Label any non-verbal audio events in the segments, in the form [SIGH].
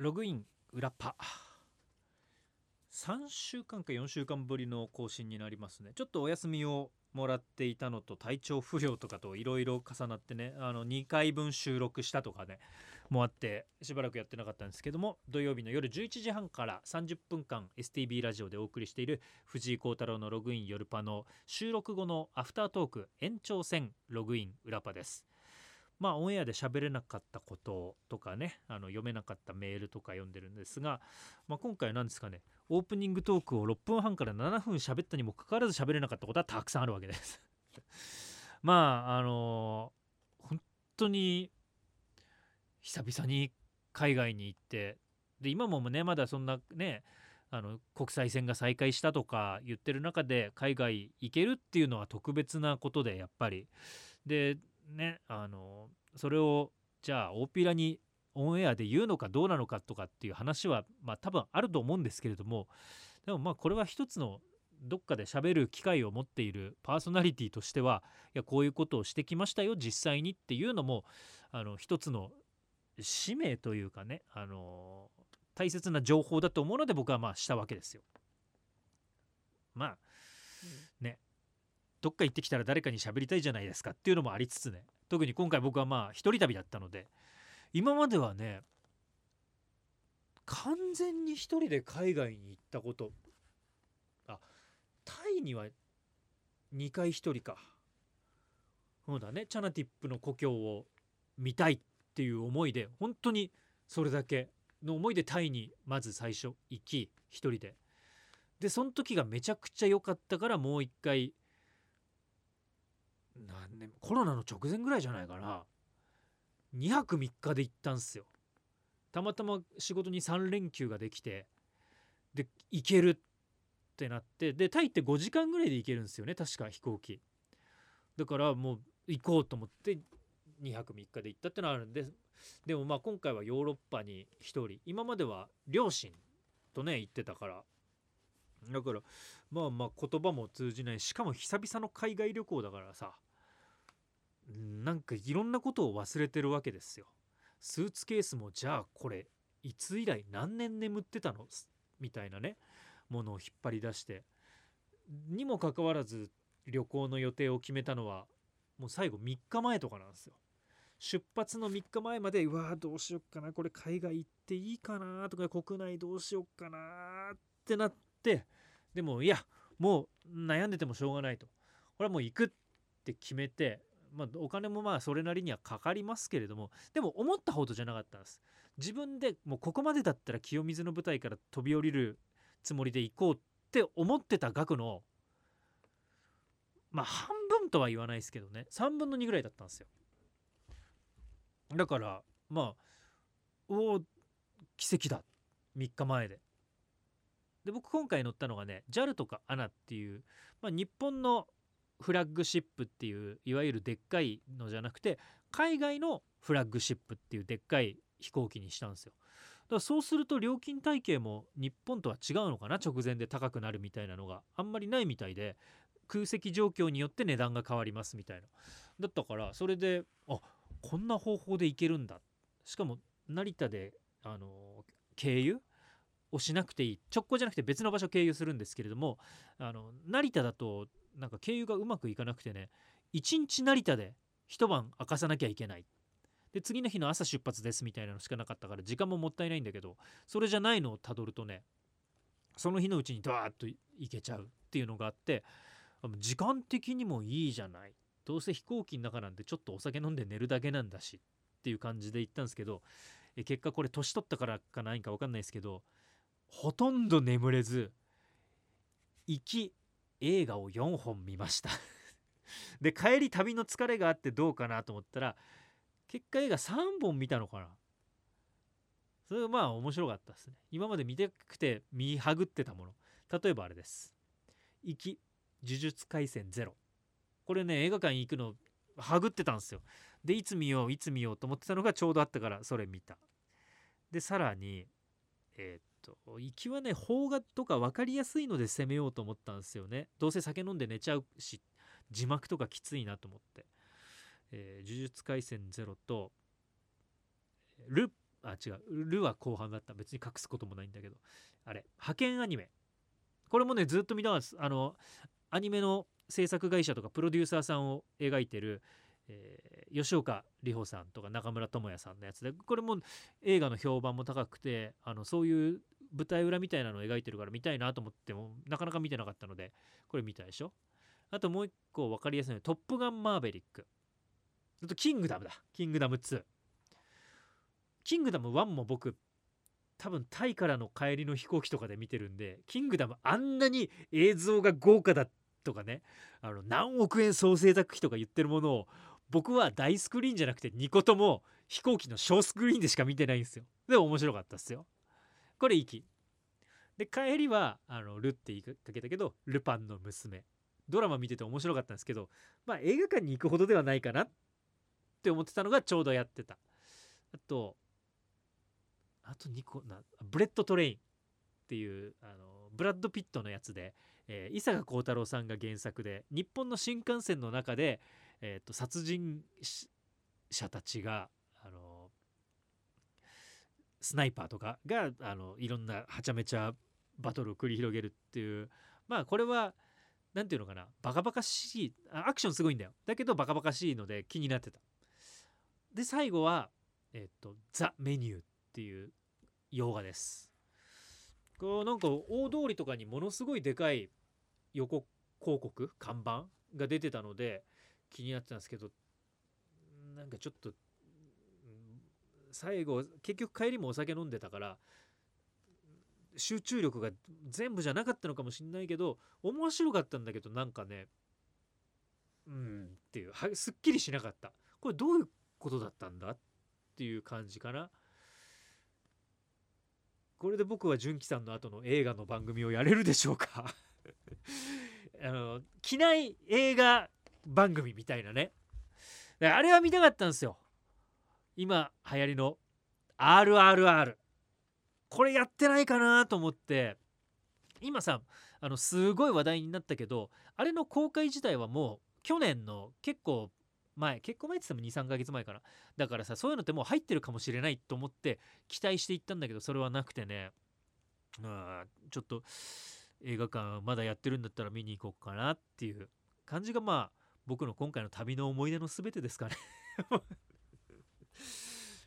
ログイン裏パ。3週間か4週間ぶりの更新になりますね。ちょっとお休みをもらっていたのと体調不良とかといろいろ重なってねあの2回分収録したとかねもあってしばらくやってなかったんですけども土曜日の夜11時半から30分間 STB ラジオでお送りしている藤井幸太郎のログイン夜パの収録後のアフタートーク延長戦ログイン裏パです。まあオンエアで喋れなかったこととかねあの読めなかったメールとか読んでるんですが、まあ、今回は何ですかねオープニングトークを6分半から7分喋ったにもかかわらず喋れなかったことはたくさんあるわけです。[LAUGHS] まああのー、本当に久々に海外に行ってで今もねまだそんなねあの国際線が再開したとか言ってる中で海外行けるっていうのは特別なことでやっぱり。でねあのそれをじゃあ大っぴらにオンエアで言うのかどうなのかとかっていう話はまあ多分あると思うんですけれどもでもまあこれは一つのどっかで喋る機会を持っているパーソナリティとしてはいやこういうことをしてきましたよ実際にっていうのもあの一つの使命というかねあの大切な情報だと思うので僕はまあしたわけですよ。まあねどっか行ってきたら誰かに喋りたいじゃないですかっていうのもありつつね。特に今回僕はまあ一人旅だったので。今まではね完全に一人で海外に行ったこと。あタイには2回一人か。そうだね。チャナティップの故郷を見たいっていう思いで本当にそれだけの思いでタイにまず最初行き一人で。でその時がめちゃくちゃ良かったからもう一回何年コロナの直前ぐらいじゃないかな。2泊3日で行ったんすよ。たまたま仕事に3連休ができてで行けるってなってでタイって5時間ぐらいで行けるんですよね確か飛行機。だからもう行こうと思って2泊3日で行ったってのはあるんででもまあ今回はヨーロッパに1人。今までは両親とね行ってたから。だからまあまあ言葉も通じない。しかも久々の海外旅行だからさ。なんかいろんなことを忘れてるわけですよ。スーツケースもじゃあこれいつ以来何年眠ってたの？みたいなね。ものを引っ張り出して。にもかかわらず旅行の予定を決めたのはもう最後3日前とかなんですよ。出発の3日前までうわーどうしよっかな。これ海外行っていいかなとか国内どうしよっかなってなってってでもいやもう悩んでてもしょうがないと。これはもう行くって決めてまあ、お金もまあそれなりにはかかりますけれどもでも思ったほどじゃなかったんです。自分でもうここまでだったら清水の舞台から飛び降りるつもりで行こうって思ってた額のまあ半分とは言わないですけどね。3分の2ぐらいだったんですよ。だからまあおお奇跡だ。3日前で。で僕今回乗ったのがね JAL とか ANA っていう、まあ、日本のフラッグシップっていういわゆるでっかいのじゃなくて海外のフラッグシップっていうでっかい飛行機にしたんですよ。だからそうすると料金体系も日本とは違うのかな直前で高くなるみたいなのがあんまりないみたいで空席状況によって値段が変わりますみたいな。だったからそれであこんな方法で行けるんだしかも成田であの経由をしなくていい。直行じゃなくて別の場所経由するんですけれどもあの成田だとなんか経由がうまくいかなくてね1日成田で一晩明かさなきゃいけない。で次の日の朝出発ですみたいなのしかなかったから時間ももったいないんだけどそれじゃないのをたどるとねその日のうちにドワーッと行けちゃうっていうのがあって時間的にもいいじゃない。どうせ飛行機の中なんでちょっとお酒飲んで寝るだけなんだしっていう感じで行ったんですけど結果これ年取ったからか何か分かんないですけどほとんど眠れず行き映画を4本見ました。[LAUGHS] で帰り旅の疲れがあってどうかなと思ったら結果映画3本見たのかな。それがまあ面白かったですね。今まで見たくて見はぐってたもの。例えばあれです「行き呪術廻戦ゼロ」これね映画館行くのはぐってたんですよ。でいつ見よういつ見ようと思ってたのがちょうどあったからそれ見た。でさらにえー、っと。行きはね邦画とか分かりやすいので攻めようと思ったんですよね。どうせ酒飲んで寝ちゃうし字幕とかきついなと思って、えー、呪術廻戦ゼロとルあ違うルは後半だった。別に隠すこともないんだけど。あれ派遣アニメ。これもねずっと見たがあのアニメの制作会社とかプロデューサーさんを描いてる、えー、吉岡里帆さんとか中村智也さんのやつでこれも映画の評判も高くてあのそういう舞台裏みたいなのを描いてるから見たいなと思ってもなかなか見てなかったのでこれ見たでしょ？あともう一個分かりやすいの「トップガンマーヴェリック」あと「キングダム」だ「キングダム2」キングダム1も僕多分タイからの帰りの飛行機とかで見てるんでキングダムあんなに映像が豪華だとかねあの何億円総制作費とか言ってるものを僕は大スクリーンじゃなくて2個とも飛行機の小スクリーンでしか見てないんですよ。でも面白かったっすよ。これ行きで帰りはあのルって言いかけたけどルパンの娘。ドラマ見てて面白かったんですけどまあ映画館に行くほどではないかなって思ってたのがちょうどやってた。あとあと2個なブレット・トレインっていうあのブラッド・ピットのやつで、えー、伊坂幸太郎さんが原作で日本の新幹線の中で、えーと、殺人者たちがスナイパーとかがあのいろんなはちゃめちゃバトルを繰り広げるっていうまあこれは何て言うのかな。バカバカしいアクションすごいんだよ。だけどバカバカしいので気になってた。で最後はえっ、と「ザ・メニュー」っていう洋画です。こうなんか大通りとかにものすごいでかい横広告看板が出てたので気になってたんですけどなんかちょっと最後結局帰りもお酒飲んでたから集中力が全部じゃなかったのかもしんないけど面白かったんだけどなんかねうんっていうはすっきりしなかった。これどういうことだったんだっていう感じかな。これで僕は純喜さんの後の映画の番組をやれるでしょうか。[LAUGHS] あの機内映画番組みたいなね。あれは見たかったんですよ。今流行りの RRR これやってないかなと思って。今さあのすごい話題になったけどあれの公開自体はもう去年の結構前結構前って言っても23ヶ月前かな。だからさそういうのってもう入ってるかもしれないと思って期待していったんだけどそれはなくてね。あちょっと映画館まだやってるんだったら見に行こうかなっていう感じがまあ僕の今回の旅の思い出の全てですかね。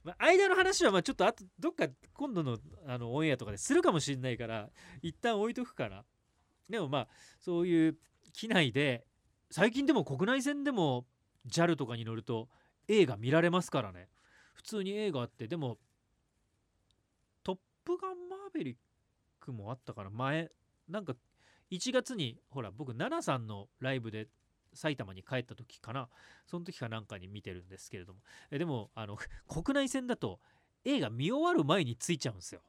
まあ、間の話はまあちょっとあとどっか今度のあのオンエアとかでするかもしれないから一旦置いとくかな。でもまあそういう機内で最近でも国内線でも JAL とかに乗ると映画見られますからね。普通に映画あってでも「トップガンマーヴェリック」もあったから前なんか1月にほら僕奈々さんのライブで埼玉に帰った時かな。その時かなんかに見てるんですけれども。えでもあの [LAUGHS] 国内線だと映画見終わる前に着いちゃうんですよ。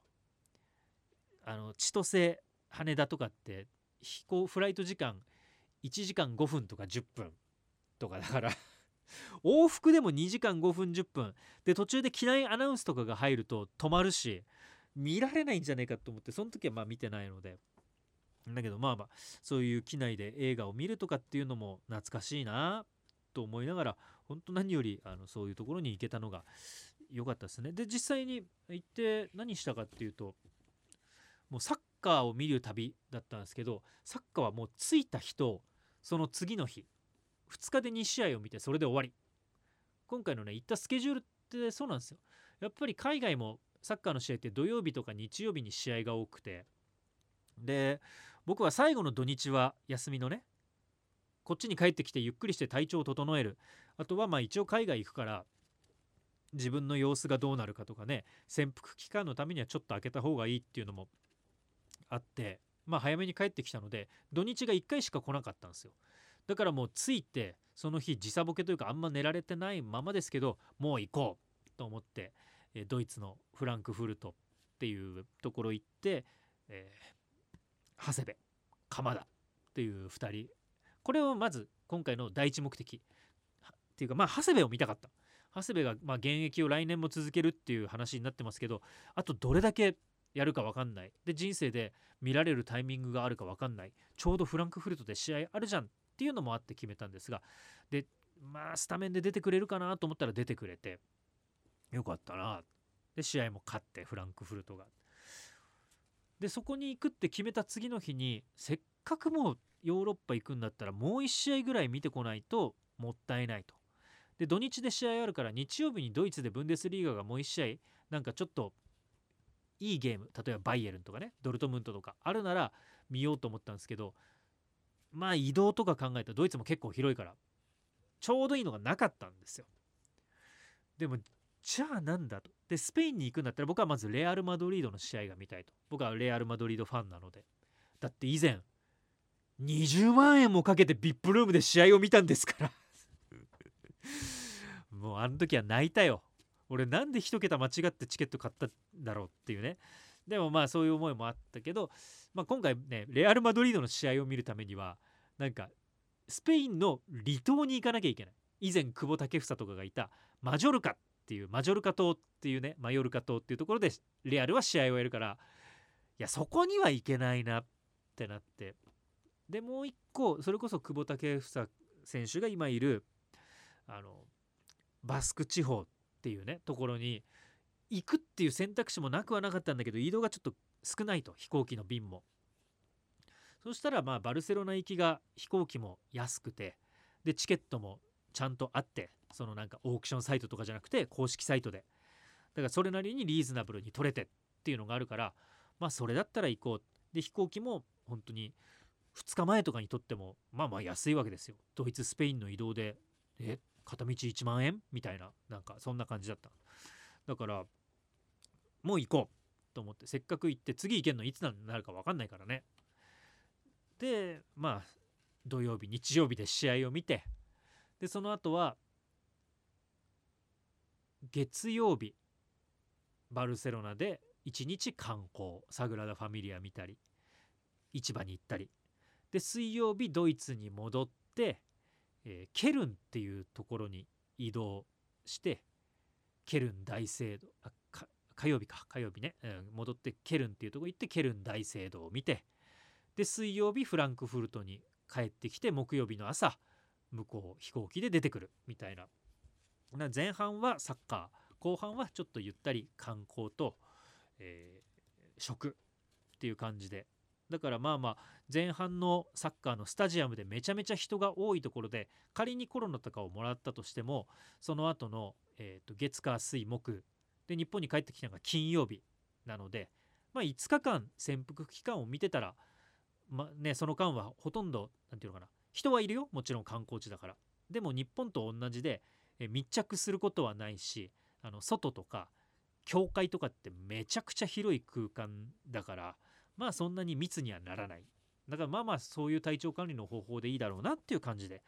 あの千歳羽田とかって飛行フライト時間1時間5分とか10分とかだから [LAUGHS] 往復でも2時間5分10分。で途中で機内アナウンスとかが入ると止まるし見られないんじゃないかと思ってその時はまあ見てないので。だけどまあまあそういう機内で映画を見るとかっていうのも懐かしいなと思いながら本当何よりあのそういうところに行けたのが良かったですね。で実際に行って何したかっていうともうサッカーを見る旅だったんですけどサッカーはもう着いた日とその次の日2日で2試合を見てそれで終わり。今回のね行ったスケジュールってそうなんですよ。やっぱり海外もサッカーの試合って土曜日とか日曜日に試合が多くてで僕は最後の土日は休みのねこっちに帰ってきてゆっくりして体調を整える。あとはまあ一応海外行くから自分の様子がどうなるかとかね潜伏期間のためにはちょっと開けた方がいいっていうのもあってまあ早めに帰ってきたので土日が1回しか来なかったんですよ。だからもう着いてその日時差ボケというかあんま寝られてないままですけどもう行こうと思ってドイツのフランクフルトっていうところ行って、え、長谷部鎌田っていう2人。これをまず今回の第一目的。っていうかまあ長谷部を見たかった。長谷部がま現役を来年も続けるっていう話になってますけどあとどれだけやるか分かんない。で人生で見られるタイミングがあるか分かんない。ちょうどフランクフルトで試合あるじゃん。っていうのもあって決めたんですが。でまあスタメンで出てくれるかなと思ったら出てくれてよかったな。で試合も勝ってフランクフルトが。でそこに行くって決めた次の日にせっかくもうヨーロッパ行くんだったらもう1試合ぐらい見てこないともったいないと。で土日で試合あるから日曜日にドイツでブンデスリーガがもう1試合なんかちょっといいゲーム例えばバイエルンとかねドルトムントとかあるなら見ようと思ったんですけどまあ移動とか考えたらドイツも結構広いからちょうどいいのがなかったんですよ。でもじゃあなんだと。でスペインに行くんだったら僕はまずレアル・マドリードの試合が見たいと。僕はレアル・マドリードファンなので。だって以前20万円もかけて VIP ルームで試合を見たんですから。[LAUGHS] もうあの時は泣いたよ。俺なんで一桁間違ってチケット買ったんだろうっていうね。でもまあそういう思いもあったけど、まあ、今回ねレアル・マドリードの試合を見るためにはなんかスペインの離島に行かなきゃいけない。以前久保建英とかがいたマジョルカ。っていうマジョルカ島っていうねマヨルカ島っていうところでレアルは試合をやるからいやそこには行けないなってなって。でもう一個それこそ久保建英選手が今いるあのバスク地方っていうねところに行くっていう選択肢もなくはなかったんだけど移動がちょっと少ないと飛行機の便も。そしたらまあバルセロナ行きが飛行機も安くてでチケットもちゃんとあってそのなんかオークションサイトとかじゃなくて公式サイトで。だからそれなりにリーズナブルに取れてっていうのがあるからまあそれだったら行こう。で飛行機も本当に2日前とかにとってもまあまあ安いわけですよ。ドイツスペインの移動でえ片道1万円？みたいななんかそんな感じだった。だからもう行こうと思って。せっかく行って次行けるのいつになるか分かんないからね。でまあ土曜日日曜日で試合を見て。でその後は月曜日バルセロナで1日観光サグラダ・ファミリア見たり市場に行ったり。で水曜日ドイツに戻って、えー、ケルンっていうところに移動してケルン大聖堂あ火曜日か火曜日ね、うん、戻ってケルンっていうとこ行ってケルン大聖堂を見て。で水曜日フランクフルトに帰ってきて木曜日の朝向こう飛行機で出てくるみたいな前半はサッカー後半はちょっとゆったり観光と、えー、食っていう感じで。だからまあまあ前半のサッカーのスタジアムでめちゃめちゃ人が多いところで仮にコロナとかをもらったとしてもその後の、えー、と月火水木で日本に帰ってきたのが金曜日なので、まあ、5日間潜伏期間を見てたら、まね、その間はほとんど何て言うのかな人はいるよもちろん観光地だから。でも日本と同じでえ密着することはないしあの外とか教会とかってめちゃくちゃ広い空間だからまあそんなに密にはならない。だからまあまあそういう体調管理の方法でいいだろうなっていう感じで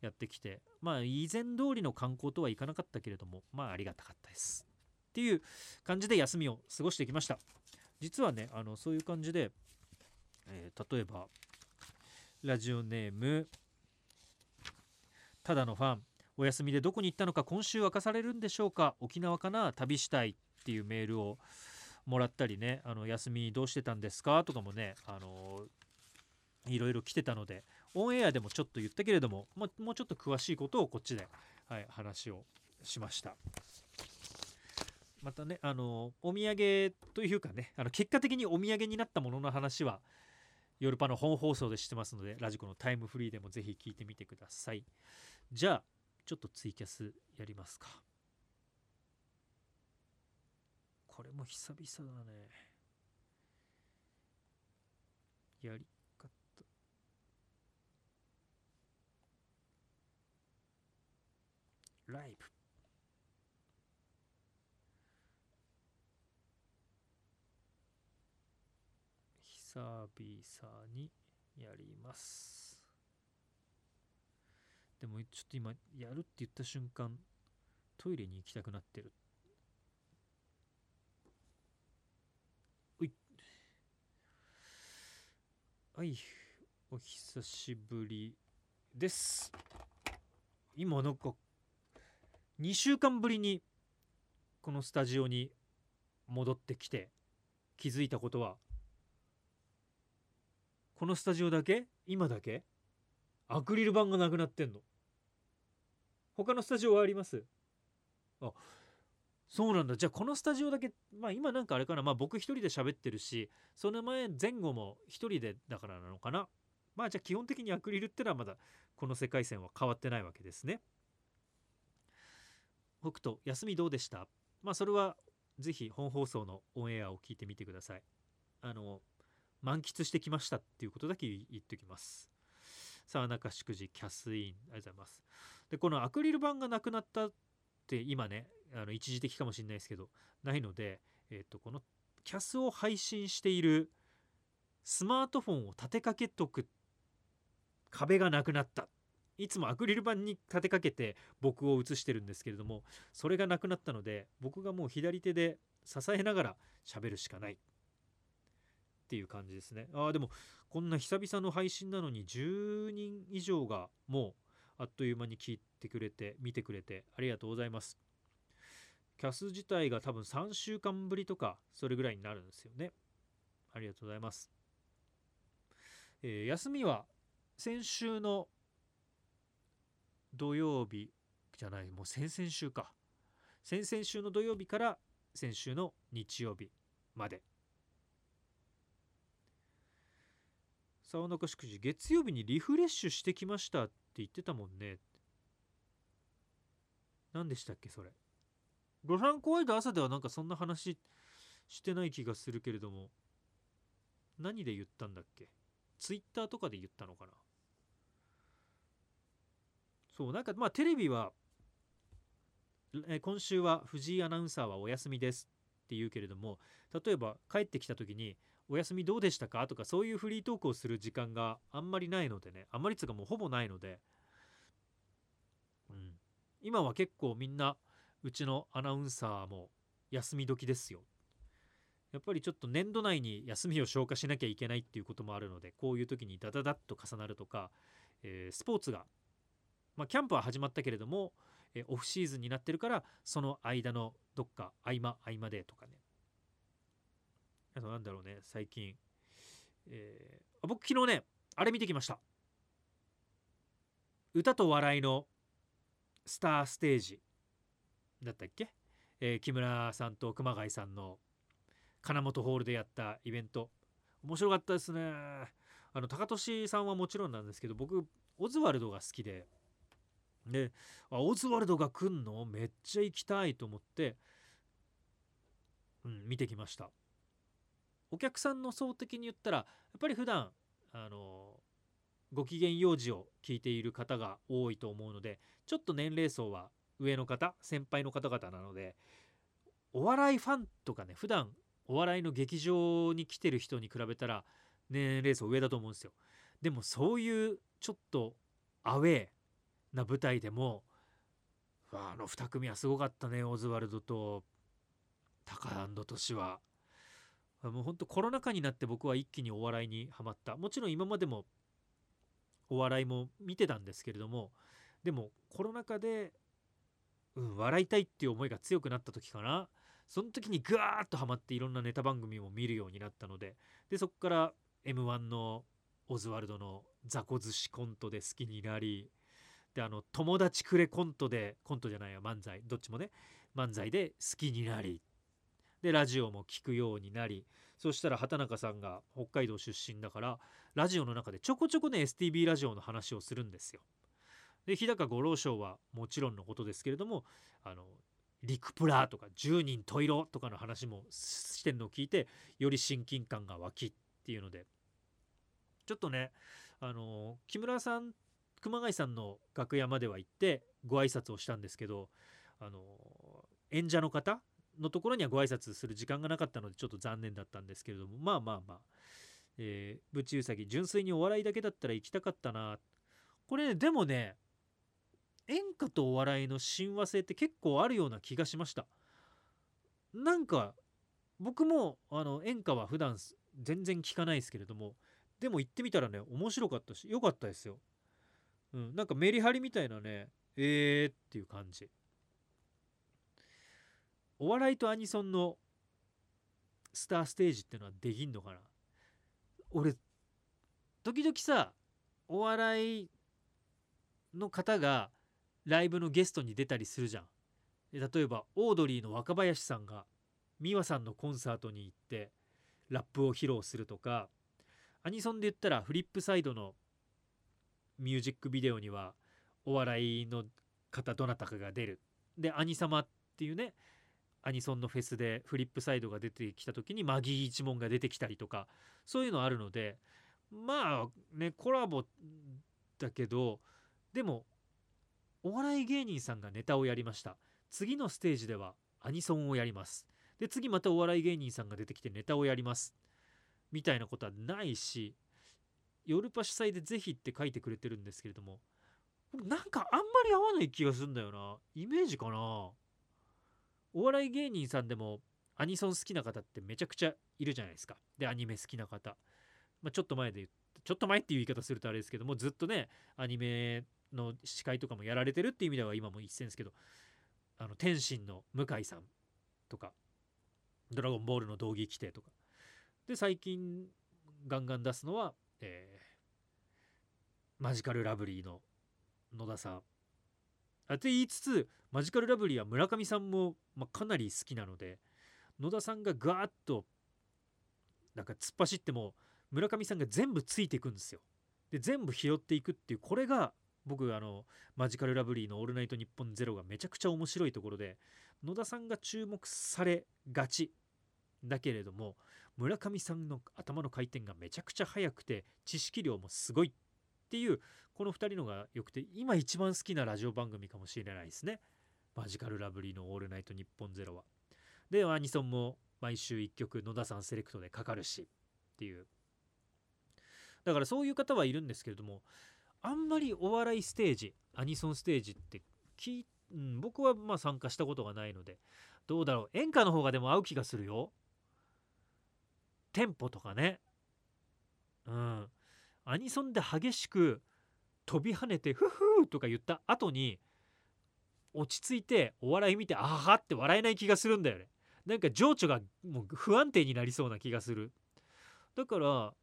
やってきてまあ以前通りの観光とはいかなかったけれどもまあありがたかったです。っていう感じで休みを過ごしてきました。実はねあのそういう感じで、えー、例えばラジオネームただのファンお休みでどこに行ったのか今週明かされるんでしょうか沖縄かな旅したいっていうメールをもらったりねあの休みどうしてたんですかとかもねあのいろいろ来てたのでオンエアでもちょっと言ったけれどももうちょっと詳しいことをこっちで、はい、話をしました。またねあのお土産というかねあの結果的にお土産になったものの話は夜パの本放送でしてますのでラジコのタイムフリーでもぜひ聞いてみてください。じゃあちょっとツイキャスやりますか。これも久々だね。やり方。ライブ。久々にやります。でもちょっと今やるって言った瞬間トイレに行きたくなってる。おい。はい。お久しぶりです。今なんか2週間ぶりにこのスタジオに戻ってきて気づいたことはこのスタジオだけ？今だけ？アクリル板がなくなってんの。他のスタジオはあります？あそうなんだ。じゃあこのスタジオだけまあ今なんかあれかな。まあ僕一人で喋ってるしその前前後も一人でだからなのかな。まあじゃあ基本的にアクリルってのはまだこの世界線は変わってないわけですね。北斗休みどうでした？まあそれはぜひ本放送のオンエアを聞いてみてください。あの満喫してきましたっていうことだけ言っておきます。さあ中祝辞キャスインありがとうございます。でこのアクリル板がなくなったって今ねあの一時的かもしれないですけどないので、えー、とこのキャスを配信しているスマートフォンを立てかけとく壁がなくなった。いつもアクリル板に立てかけて僕を映してるんですけれどもそれがなくなったので僕がもう左手で支えながら喋るしかない。っていう感じですね。ああでもこんな久々の配信なのに10人以上がもうあっという間に聞いてくれて見てくれてありがとうございます。キャス自体が多分3週間ぶりとかそれぐらいになるんですよね。ありがとうございます、えー、休みは先週の土曜日じゃないもう先々週か。先々週の土曜日から先週の日曜日まで。沢中祝辞月曜日にリフレッシュしてきましたっ言ってたもんね。何でしたっけそれ。ロランコワイド朝ではなんかそんな話してない気がするけれども。何で言ったんだっけ。ツイッターとかで言ったのかな。そうなんかまあテレビはえ今週は藤井アナウンサーはお休みですって言うけれども例えば帰ってきた時にお休みどうでしたか？とかそういうフリートークをする時間があんまりないのでね。あんまりつかもうほぼないので、うん、今は結構みんなうちのアナウンサーも休み時ですよ。やっぱりちょっと年度内に休みを消化しなきゃいけないっていうこともあるのでこういう時にダダダッと重なるとか、えー、スポーツがまあ、キャンプは始まったけれども、えオフシーズンになってるからその間のどっか合間合間でとかね。あとなんだろうね最近、えー、僕昨日ねあれ見てきました。歌と笑いのスターステージ。だったっけ、えー、木村さんと熊谷さんの金本ホールでやったイベント。面白かったですね。あの高俊さんはもちろんなんですけど僕オズワルドが好きで。であオズワルドが来んの？めっちゃ行きたいと思って、うん、見てきました。お客さんの層的に言ったらやっぱり普段あのご機嫌用事を聞いている方が多いと思うのでちょっと年齢層は上の方先輩の方々なのでお笑いファンとかね普段お笑いの劇場に来てる人に比べたら年齢層上だと思うんですよ。でもそういうちょっとアウェーな舞台でもあの2組はすごかったねオズワルドとタカアンドトシは。もうほんとコロナ禍になって僕は一気にお笑いにはまった。もちろん今までもお笑いも見てたんですけれどもでもコロナ禍で、うん、笑いたいっていう思いが強くなった時かな。その時にグワーッとハマっていろんなネタ番組も見るようになったのででそこから m 1のオズワルドの雑魚寿司コントで好きになりであの友達くれコントでコントじゃないよ漫才。どっちもね。漫才で好きになり。でラジオも聞くようになりそしたら畑中さんが北海道出身だからラジオの中でちょこちょこね STB ラジオの話をするんですよ。で日高五郎賞はもちろんのことですけれどもあのリクプラとか10人十色とかの話もしてんのを聞いてより親近感が湧きっていうのでちょっとねあの木村さん熊谷さんの楽屋までは行ってご挨拶をしたんですけどあの演者の方のところにはご挨拶する時間がなかったのでちょっと残念だったんですけれどもまあまあまあ、えー、ぶちうさぎ純粋にお笑いだけだったら行きたかったな。これ、ね、でもね演歌とお笑いの親和性って結構あるような気がしました。なんか僕もあの演歌は普段全然聞かないですけれどもでも行ってみたらね面白かったし良かったですよ。うん、なんかメリハリみたいなねえーっていう感じ。お笑いとアニソンのスターステージっていうのはできんのかな？俺時々さお笑いの方がライブのゲストに出たりするじゃん。例えばオードリーの若林さんが美和さんのコンサートに行ってラップを披露するとかアニソンで言ったらフリップサイドのミュージックビデオにはお笑いの方どなたかが出る。でアニサマっていうねアニソンのフェスでフリップサイドが出てきた時にマギー一門が出てきたりとかそういうのあるのでまあねコラボだけどでもお笑い芸人さんがネタをやりました。次のステージではアニソンをやります。で次またお笑い芸人さんが出てきてネタをやります。みたいなことはないし夜パ主催でぜひって書いてくれてるんですけれどもなんかあんまり合わない気がするんだよな。イメージかな。お笑い芸人さんでもアニソン好きな方ってめちゃくちゃいるじゃないですか。でアニメ好きな方、まあ、ちょっと前で言ってちょっと前っていう言い方するとあれですけどもずっとねアニメの司会とかもやられてるっていう意味では今も一線ですけどあの天心の向井さんとかドラゴンボールの道着規定とか。で最近ガンガン出すのは、えー、マジカルラブリーの野田さん。あって言いつつマジカルラブリーは村上さんも、まあ、かなり好きなので野田さんがガーッとなんか突っ走っても村上さんが全部ついていくんですよ。で全部拾っていくっていうこれが僕あのマジカルラブリーの「オールナイトニッポンゼロがめちゃくちゃ面白いところで野田さんが注目されがちだけれども村上さんの頭の回転がめちゃくちゃ速くて知識量もすごいっていうこの2人のが良くて今一番好きなラジオ番組かもしれないですね。マジカルラブリーの「オールナイトニッポンゼロは。でアニソンも毎週1曲野田さんセレクトでかかるしっていう。だからそういう方はいるんですけれどもあんまりお笑いステージアニソンステージってき、うん、僕はまあ参加したことがないのでどうだろう演歌の方がでも合う気がするよ。テンポとかね。うん。アニソンで激しく飛び跳ねてフフーとか言った後に落ち着いてお笑い見てあはって笑えない気がするんだよね。なんか情緒がもう不安定になりそうな気がする。だから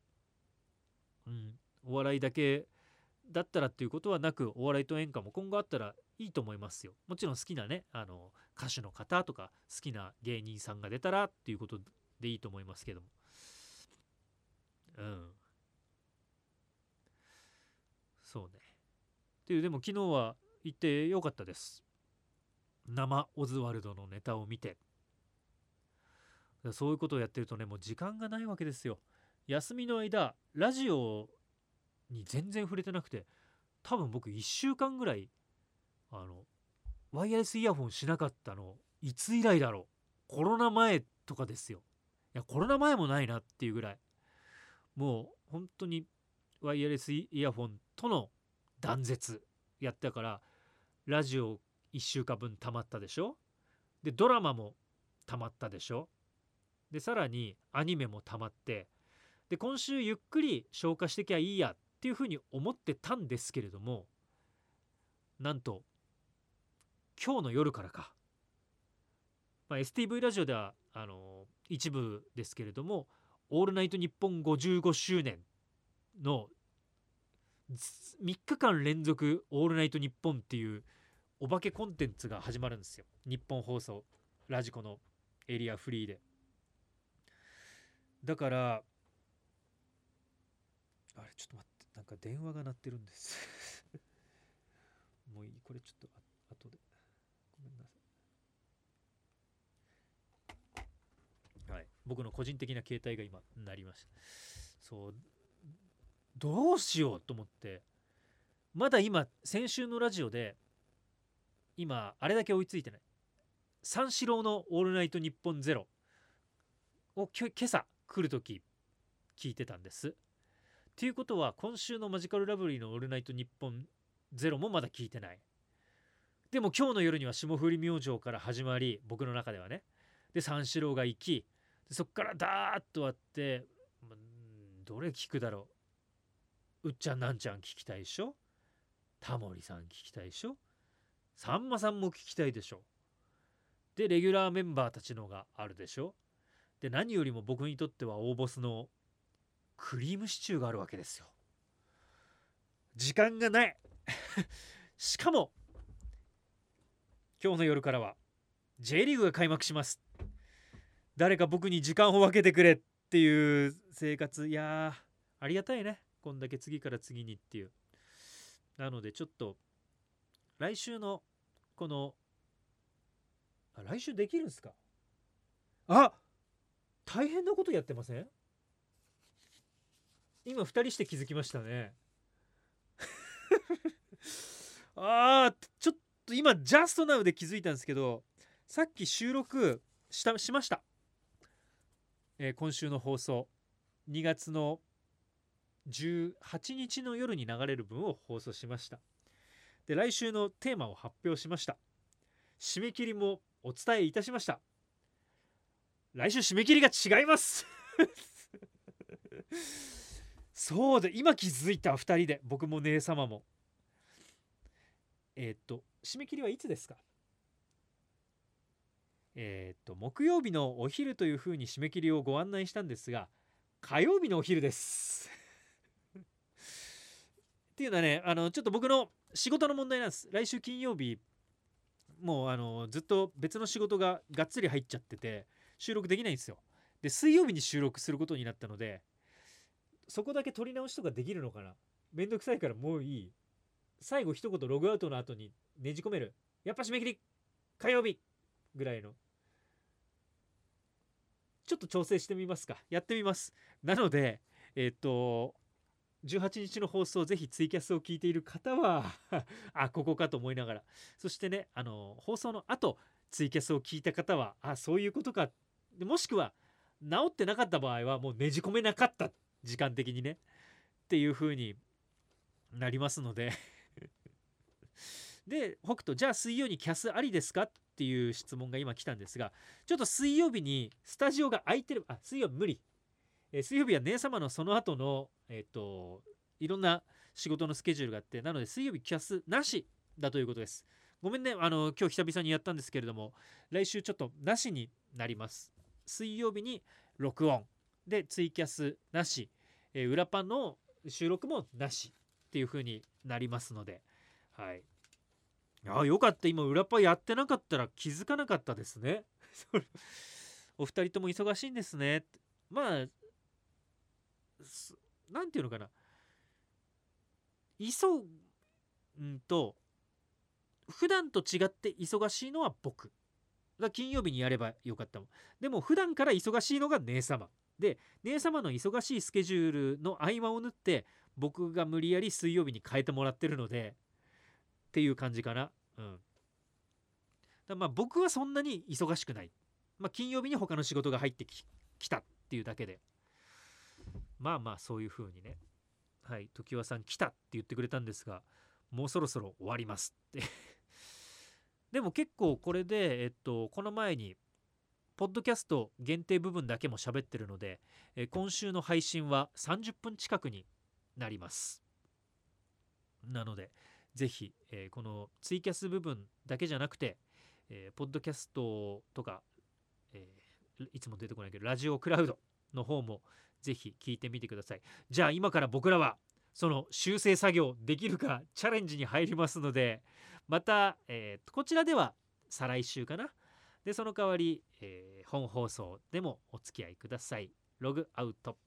うん、お笑いだけだったらっていうことはなくお笑いと演歌も今後あったらいいと思いますよ。もちろん好きなねあの歌手の方とか好きな芸人さんが出たらっていうことでいいと思いますけども。うん。そうね。っていうでも昨日は行ってよかったです。生オズワルドのネタを見て。そういうことをやってるとねもう時間がないわけですよ。休みの間ラジオに全然触れてなくて多分僕1週間ぐらいあのワイヤレスイヤホンしなかったのいつ以来だろう。コロナ前とかですよ。いやコロナ前もないなっていうぐらい。もう本当にワイヤレスイヤホンとの断絶やったからラジオ1週間分たまったでしょ？でドラマもたまったでしょ？でさらにアニメもたまってで今週ゆっくり消化してきゃいいやっていうふうに思ってたんですけれどもなんと今日の夜からか、まあ、STV ラジオではあの一部ですけれども「オールナイトニッポン55周年」の3日間連続「オールナイトニッポン」っていうお化けコンテンツが始まるんですよ。日本放送ラジコのエリアフリーで。だからあれちょっと待ってなんか電話が鳴ってるんです。[LAUGHS] もういいこれちょっとあ後で。ごめんなさい。はい。僕の個人的な携帯が今鳴りました。そう。どうしようと思ってまだ今先週のラジオで今あれだけ追いついてない。三四郎の「オールナイトニッポンゼロを今朝来る時聞いてたんです。っていうことは今週のマジカルラブリーの「オールナイトニッポンゼロもまだ聞いてない。でも今日の夜には霜降り明星から始まり僕の中ではね。で三四郎が行きそっからダーッとあってどれ聞くだろう。うっちゃんなんちゃん聞きたいでしょ？タモリさん聞きたいでしょ？さんまさんも聞きたいでしょ？でレギュラーメンバーたちのがあるでしょ？で何よりも僕にとっては大ボスのクリームシチューがあるわけですよ。時間がない。しかも今日の夜からは J リーグが開幕します。誰か僕に時間を分けてくれっていう生活。いやありがたいね。こんだけ次から次にっていう。なのでちょっと来週のこのあ来週できるんすか？あ大変なことやってません？今2人して気づきましたね。[LAUGHS] あーちょっと今ジャストナウで気づいたんですけどさっき収録したしました、えー今週の放送。2月の18日の夜に流れる分を放送しました。で来週のテーマを発表しました。締め切りもお伝えいたしました。来週締め切りが違います。[LAUGHS] そうで今気づいた2人で僕も姉様も。えーっと締め切りはいつですか？えーっと木曜日のお昼というふうに締め切りをご案内したんですが火曜日のお昼です。っていうのはねあのちょっと僕の仕事の問題なんです。来週金曜日もうあのずっと別の仕事ががっつり入っちゃってて収録できないんですよ。で水曜日に収録することになったのでそこだけ撮り直しとかできるのかな。めんどくさいからもういい。最後一言ログアウトの後にねじ込める。やっぱ締め切り火曜日ぐらいの。ちょっと調整してみますか。やってみます。なのでえっ、と18日の放送ぜひツイキャスを聞いている方は [LAUGHS] あここかと思いながら。そしてねあの放送の後ツイキャスを聞いた方はあそういうことか。もしくは治ってなかった場合はもうねじ込めなかった時間的にね。っていう風になりますので。で北斗じゃあ水曜にキャスありですか？っていう質問が今来たんですがちょっと水曜日にスタジオが空いてるあ水曜日無理、えー水曜日は姉様のその後のえっ、といろんな仕事のスケジュールがあってなので水曜日キャスなしだということです。ごめんねあの今日久々にやったんですけれども来週ちょっとなしになります。水曜日に録音。でツイキャスなし、えー裏パンの収録もなしっていう風になりますので。はい。あよかった。今裏パンやってなかったら気づかなかったですね。[LAUGHS] お二人とも忙しいんですね。まあすなんていうのかな。急うんと普段と違って忙しいのは僕。が金曜日にやればよかったもん。でも普段から忙しいのが姉様。で姉様の忙しいスケジュールの合間を縫って僕が無理やり水曜日に変えてもらってるのでっていう感じかな。うん。だまあ僕はそんなに忙しくない。まあ金曜日に他の仕事が入ってきたっていうだけで。まあまあそういう風にね。はい常盤さん来たって言ってくれたんですがもうそろそろ終わりますって。[LAUGHS] でも結構これでえっとこの前にポッドキャスト限定部分だけも喋ってるので、え今週の配信は30分近くになります。なのでぜひ、えーこのツイキャス部分だけじゃなくて、えーポッドキャストとか、えーいつも出てこないけどラジオクラウドの方もぜひ聞いてみてください。じゃあ今から僕らはその修正作業できるかチャレンジに入りますのでまた、えーこちらでは再来週かな。でその代わり、えー本放送でもお付き合いください。ログアウト。